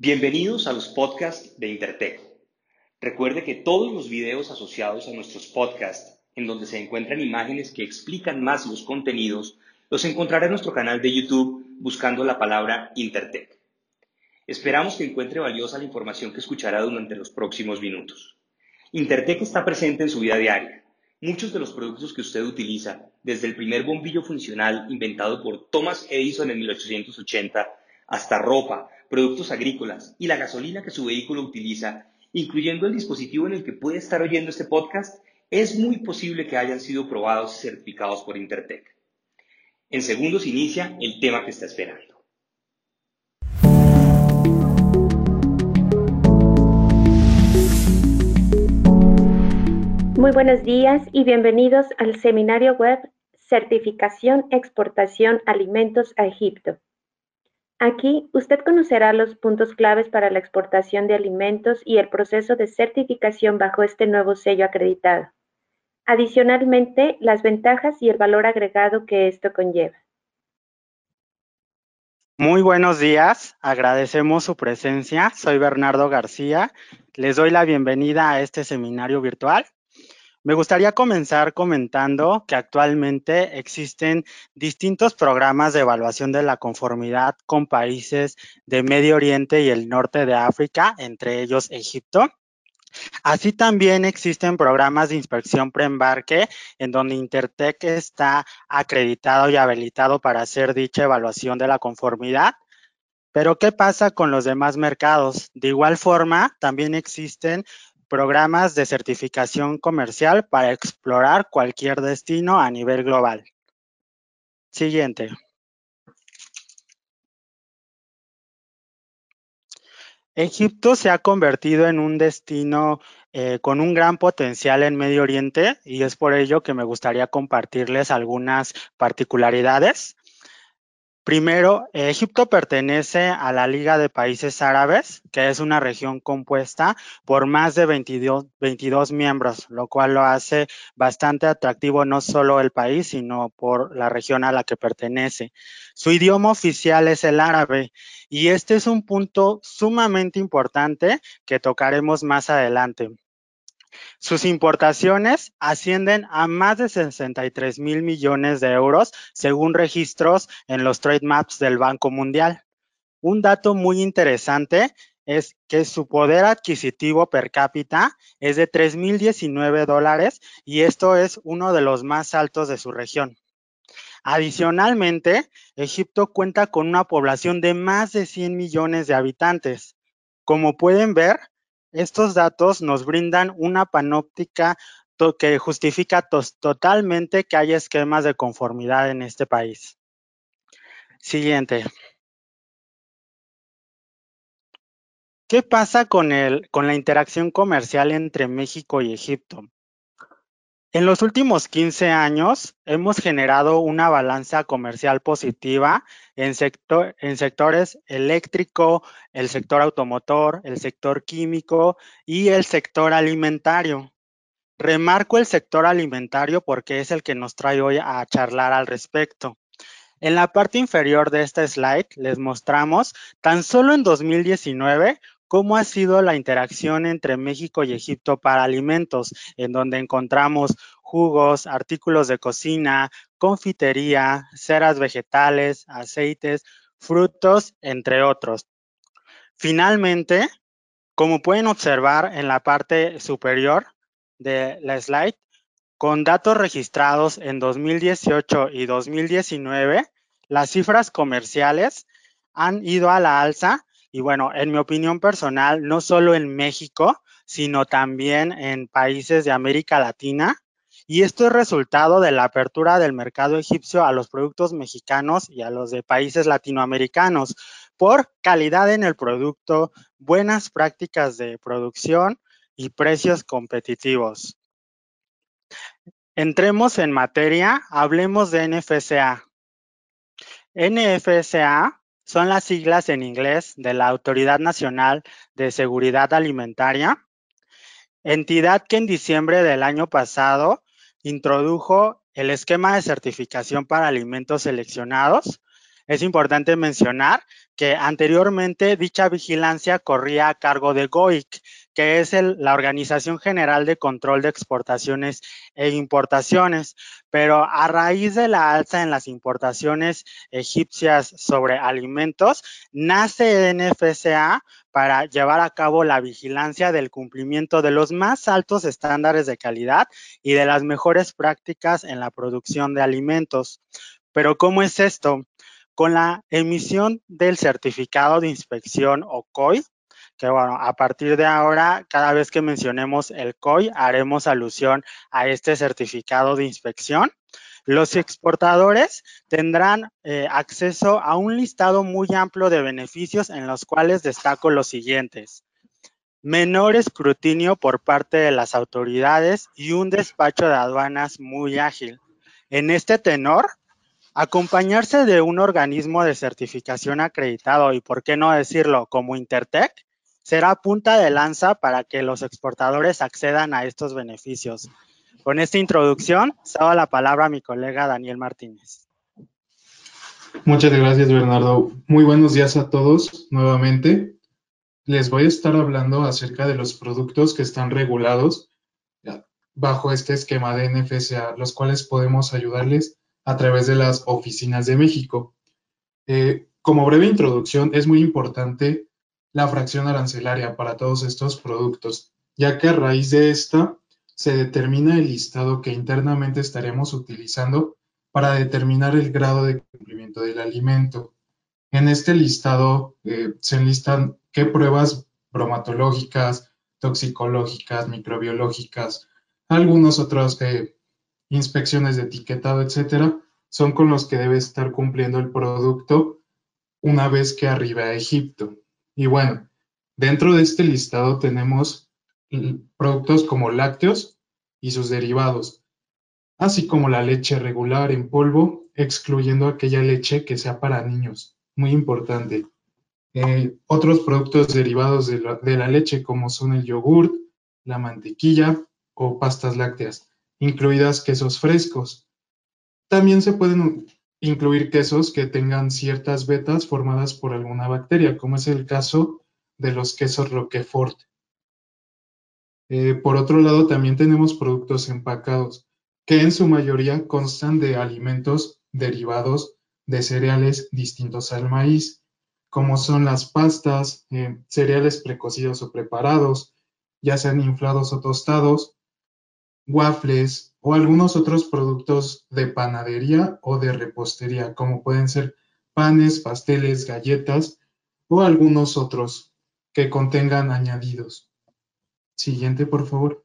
Bienvenidos a los podcasts de Intertech. Recuerde que todos los videos asociados a nuestros podcasts, en donde se encuentran imágenes que explican más los contenidos, los encontrará en nuestro canal de YouTube buscando la palabra Intertech. Esperamos que encuentre valiosa la información que escuchará durante los próximos minutos. Intertech está presente en su vida diaria. Muchos de los productos que usted utiliza, desde el primer bombillo funcional inventado por Thomas Edison en 1880, hasta ropa, productos agrícolas y la gasolina que su vehículo utiliza, incluyendo el dispositivo en el que puede estar oyendo este podcast, es muy posible que hayan sido probados y certificados por Intertech. En segundos inicia el tema que está esperando. Muy buenos días y bienvenidos al seminario web Certificación Exportación Alimentos a Egipto. Aquí usted conocerá los puntos claves para la exportación de alimentos y el proceso de certificación bajo este nuevo sello acreditado. Adicionalmente, las ventajas y el valor agregado que esto conlleva. Muy buenos días, agradecemos su presencia. Soy Bernardo García. Les doy la bienvenida a este seminario virtual me gustaría comenzar comentando que actualmente existen distintos programas de evaluación de la conformidad con países de Medio Oriente y el norte de África, entre ellos Egipto. Así también existen programas de inspección preembarque en donde Intertech está acreditado y habilitado para hacer dicha evaluación de la conformidad. Pero, ¿qué pasa con los demás mercados? De igual forma, también existen programas de certificación comercial para explorar cualquier destino a nivel global. Siguiente. Egipto se ha convertido en un destino eh, con un gran potencial en Medio Oriente y es por ello que me gustaría compartirles algunas particularidades. Primero, Egipto pertenece a la Liga de Países Árabes, que es una región compuesta por más de 22, miembros, lo cual lo hace bastante atractivo no solo el país, sino por la región a la que pertenece. Su idioma oficial es el árabe y este es un punto sumamente importante que tocaremos más adelante. Sus importaciones ascienden a más de 63 mil millones de euros, según registros en los trade maps del Banco Mundial. Un dato muy interesante es que su poder adquisitivo per cápita es de 3.019 dólares y esto es uno de los más altos de su región. Adicionalmente, Egipto cuenta con una población de más de 100 millones de habitantes. Como pueden ver, estos datos nos brindan una panóptica que justifica totalmente que haya esquemas de conformidad en este país. Siguiente. ¿Qué pasa con, el, con la interacción comercial entre México y Egipto? En los últimos 15 años hemos generado una balanza comercial positiva en, sectores eléctrico, el sector automotor, el sector químico y el sector alimentario. Remarco el sector alimentario porque es el que nos trae hoy a charlar al respecto. En la parte inferior de esta slide les mostramos tan solo en 2019 cómo ha sido la interacción entre México y Egipto para alimentos, en donde encontramos jugos, artículos de cocina, confitería, ceras vegetales, aceites, frutos, entre otros. Finalmente, como pueden observar en la parte superior de la slide, con datos registrados en 2018 y 2019, las cifras comerciales han ido a la alza y bueno, en mi opinión personal, no solo en México, sino también en países de América Latina. Y esto es resultado de la apertura del mercado egipcio a los productos mexicanos y a los de países latinoamericanos por calidad en el producto, buenas prácticas de producción y precios competitivos. Entremos en materia, hablemos de NFSA. NFSA son las siglas en inglés de la Autoridad Nacional de Seguridad Alimentaria, entidad que en diciembre del año pasado introdujo el esquema de certificación para alimentos seleccionados, es importante mencionar que anteriormente dicha vigilancia corría a cargo de GOIC, que es la Organización General de Control de Exportaciones e Importaciones, pero a raíz de la alza en las importaciones egipcias sobre alimentos, nace NFSA para llevar a cabo la vigilancia del cumplimiento de los más altos estándares de calidad y de las mejores prácticas en la producción de alimentos. Pero ¿cómo es esto? Con la emisión del certificado de inspección o COI, que bueno, a partir de ahora, cada vez que mencionemos el COI, haremos alusión a este certificado de inspección. Los exportadores tendrán eh, acceso a un listado muy amplio de beneficios en los cuales destaco los siguientes. Menor escrutinio por parte de las autoridades y un despacho de aduanas muy ágil. En este tenor, acompañarse de un organismo de certificación acreditado y, por qué no decirlo, como Intertech, será punta de lanza para que los exportadores accedan a estos beneficios. Con esta introducción, cedo la palabra a mi colega Daniel Martínez. Muchas gracias, Bernardo. Muy buenos días a todos nuevamente. Les voy a estar hablando acerca de los productos que están regulados bajo este esquema de NFSA, los cuales podemos ayudarles a través de las oficinas de México. Eh, como breve introducción, es muy importante la fracción arancelaria para todos estos productos, ya que a raíz de esta se determina el listado que internamente estaremos utilizando para determinar el grado de cumplimiento del alimento. En este listado eh, se enlistan qué pruebas bromatológicas, toxicológicas, microbiológicas, algunos otros eh, inspecciones de etiquetado, etcétera, son con los que debe estar cumpliendo el producto una vez que arriba a Egipto. Y bueno, dentro de este listado tenemos productos como lácteos y sus derivados, así como la leche regular en polvo, excluyendo aquella leche que sea para niños. Muy importante. Eh, otros productos derivados de la, leche como son el yogurt, la mantequilla o pastas lácteas, incluidas quesos frescos. También se pueden incluir quesos que tengan ciertas vetas formadas por alguna bacteria, como es el caso de los quesos Roquefort. Eh, por otro lado, también tenemos productos empacados, que en su mayoría constan de alimentos derivados de cereales distintos al maíz, como son las pastas, eh, cereales precocidos o preparados, ya sean inflados o tostados, waffles o algunos otros productos de panadería o de repostería, como pueden ser panes, pasteles, galletas o algunos otros que contengan añadidos. Siguiente, por favor.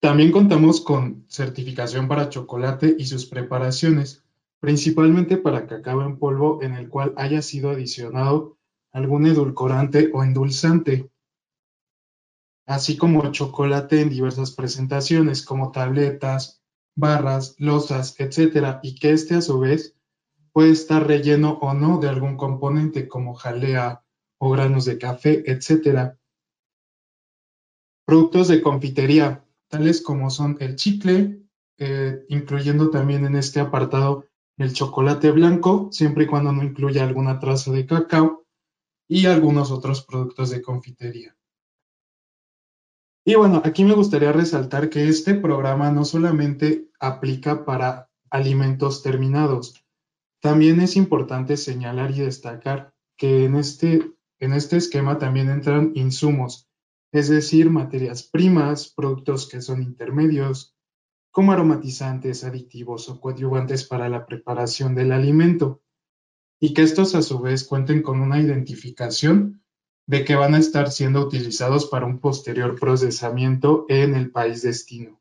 También contamos con certificación para chocolate y sus preparaciones, principalmente para cacao en polvo en el cual haya sido adicionado algún edulcorante o endulzante, así como chocolate en diversas presentaciones como tabletas, barras, losas, etc. y que este a su vez puede estar relleno o no de algún componente como jalea o granos de café, etc. Productos de confitería, tales como son el chicle, eh, incluyendo también en este apartado el chocolate blanco, siempre y cuando no incluya alguna traza de cacao, y algunos otros productos de confitería. Y bueno, aquí me gustaría resaltar que este programa no solamente aplica para alimentos terminados, también es importante señalar y destacar que en este, en este esquema también entran insumos, es decir, materias primas, productos que son intermedios, como aromatizantes, aditivos o coadyuvantes para la preparación del alimento, y que estos a su vez cuenten con una identificación de que van a estar siendo utilizados para un posterior procesamiento en el país destino.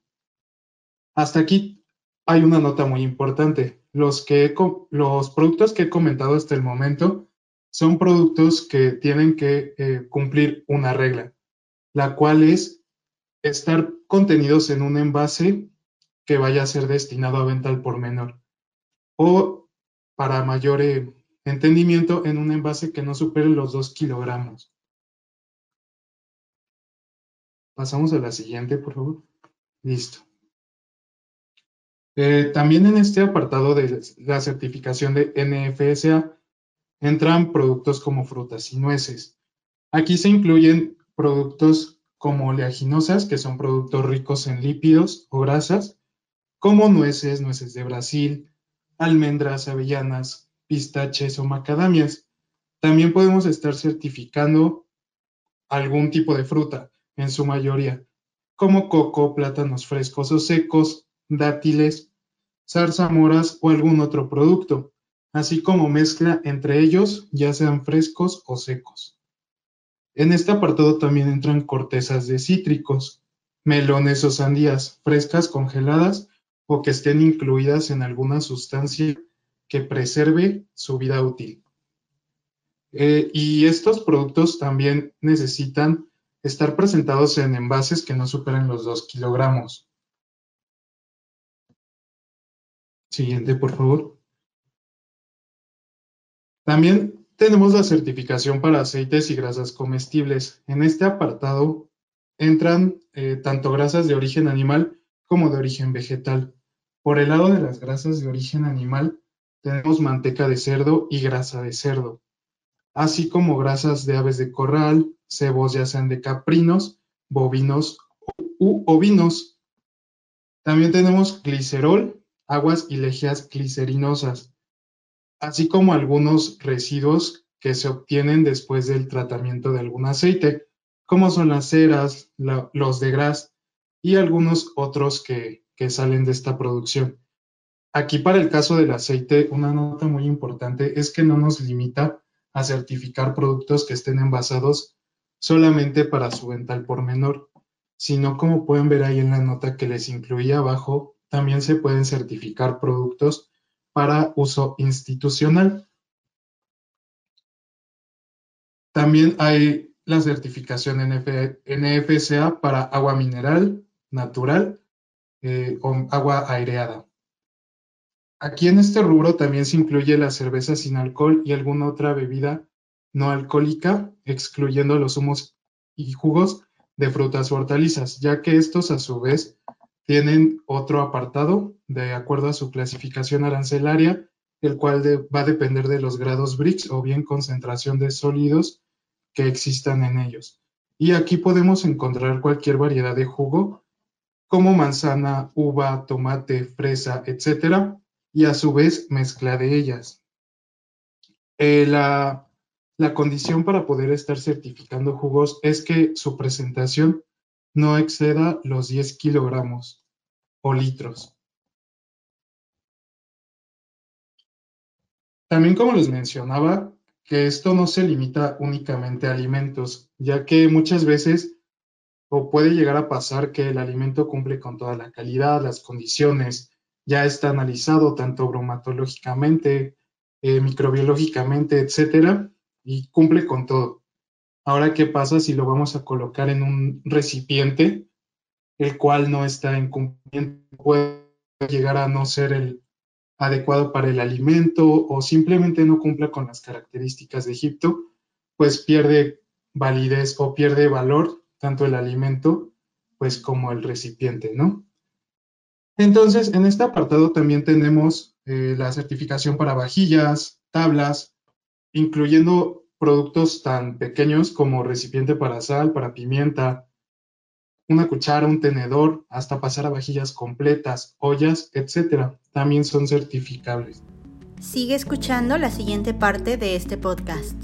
Hasta aquí hay una nota muy importante. Los, que, los productos que he comentado hasta el momento son productos que tienen que eh, cumplir una regla, la cual es estar contenidos en un envase que vaya a ser destinado a venta al por menor o para mayor eh, entendimiento en un envase que no supere los 2 kilogramos. Pasamos a la siguiente, por favor. Listo. Eh, también en este apartado de la certificación de NFSA entran productos como frutas y nueces. Aquí se incluyen productos como oleaginosas, que son productos ricos en lípidos o grasas, como nueces, nueces de Brasil, almendras, avellanas, pistaches o macadamias. También podemos estar certificando algún tipo de fruta, en su mayoría, como coco, plátanos frescos o secos, dátiles, zarzamoras o algún otro producto, así como mezcla entre ellos, ya sean frescos o secos. En este apartado también entran cortezas de cítricos, melones o sandías frescas, congeladas o que estén incluidas en alguna sustancia que preserve su vida útil. Eh, y estos productos también necesitan estar presentados en envases que no superen los 2 kilogramos. Siguiente, por favor. También tenemos la certificación para aceites y grasas comestibles. En este apartado entran eh, tanto grasas de origen animal como de origen vegetal. Por el lado de las grasas de origen animal, tenemos manteca de cerdo y grasa de cerdo, así como grasas de aves de corral, cebos ya sean de caprinos, bovinos u ovinos. También tenemos glicerol, aguas y lejías glicerinosas, así como algunos residuos que se obtienen después del tratamiento de algún aceite, como son las ceras, los de gras y algunos otros que, que salen de esta producción. Aquí para el caso del aceite, una nota muy importante es que no nos limita a certificar productos que estén envasados solamente para su venta al por menor, sino como pueden ver ahí en la nota que les incluía abajo, también se pueden certificar productos para uso institucional. También hay la certificación NFSA para agua mineral, natural eh, o agua aireada. Aquí en este rubro también se incluye la cerveza sin alcohol y alguna otra bebida no alcohólica, excluyendo los zumos y jugos de frutas o hortalizas, ya que estos a su vez tienen otro apartado de acuerdo a su clasificación arancelaria, el cual va a depender de los grados BRICS o bien concentración de sólidos que existan en ellos. Y aquí podemos encontrar cualquier variedad de jugo, como manzana, uva, tomate, fresa, etcétera, y a su vez mezcla de ellas. Eh, la, la condición para poder estar certificando jugos es que su presentación no exceda los 10 kilogramos o litros. También como les mencionaba, que esto no se limita únicamente a alimentos, ya que muchas veces o puede llegar a pasar que el alimento cumple con toda la calidad, las condiciones, ya está analizado tanto bromatológicamente, eh, microbiológicamente, etcétera, y cumple con todo. Ahora, ¿qué pasa si lo vamos a colocar en un recipiente, el cual no está en cumplimiento? Puede llegar a no ser el adecuado para el alimento o simplemente no cumpla con las características de Egipto, pues pierde validez o pierde valor tanto el alimento pues como el recipiente, ¿no? Entonces, en este apartado también tenemos eh, la certificación para vajillas, tablas, incluyendo productos tan pequeños como recipiente para sal, para pimienta, una cuchara, un tenedor, hasta pasar a vajillas completas, ollas, etcétera, también son certificables. Sigue escuchando la siguiente parte de este podcast.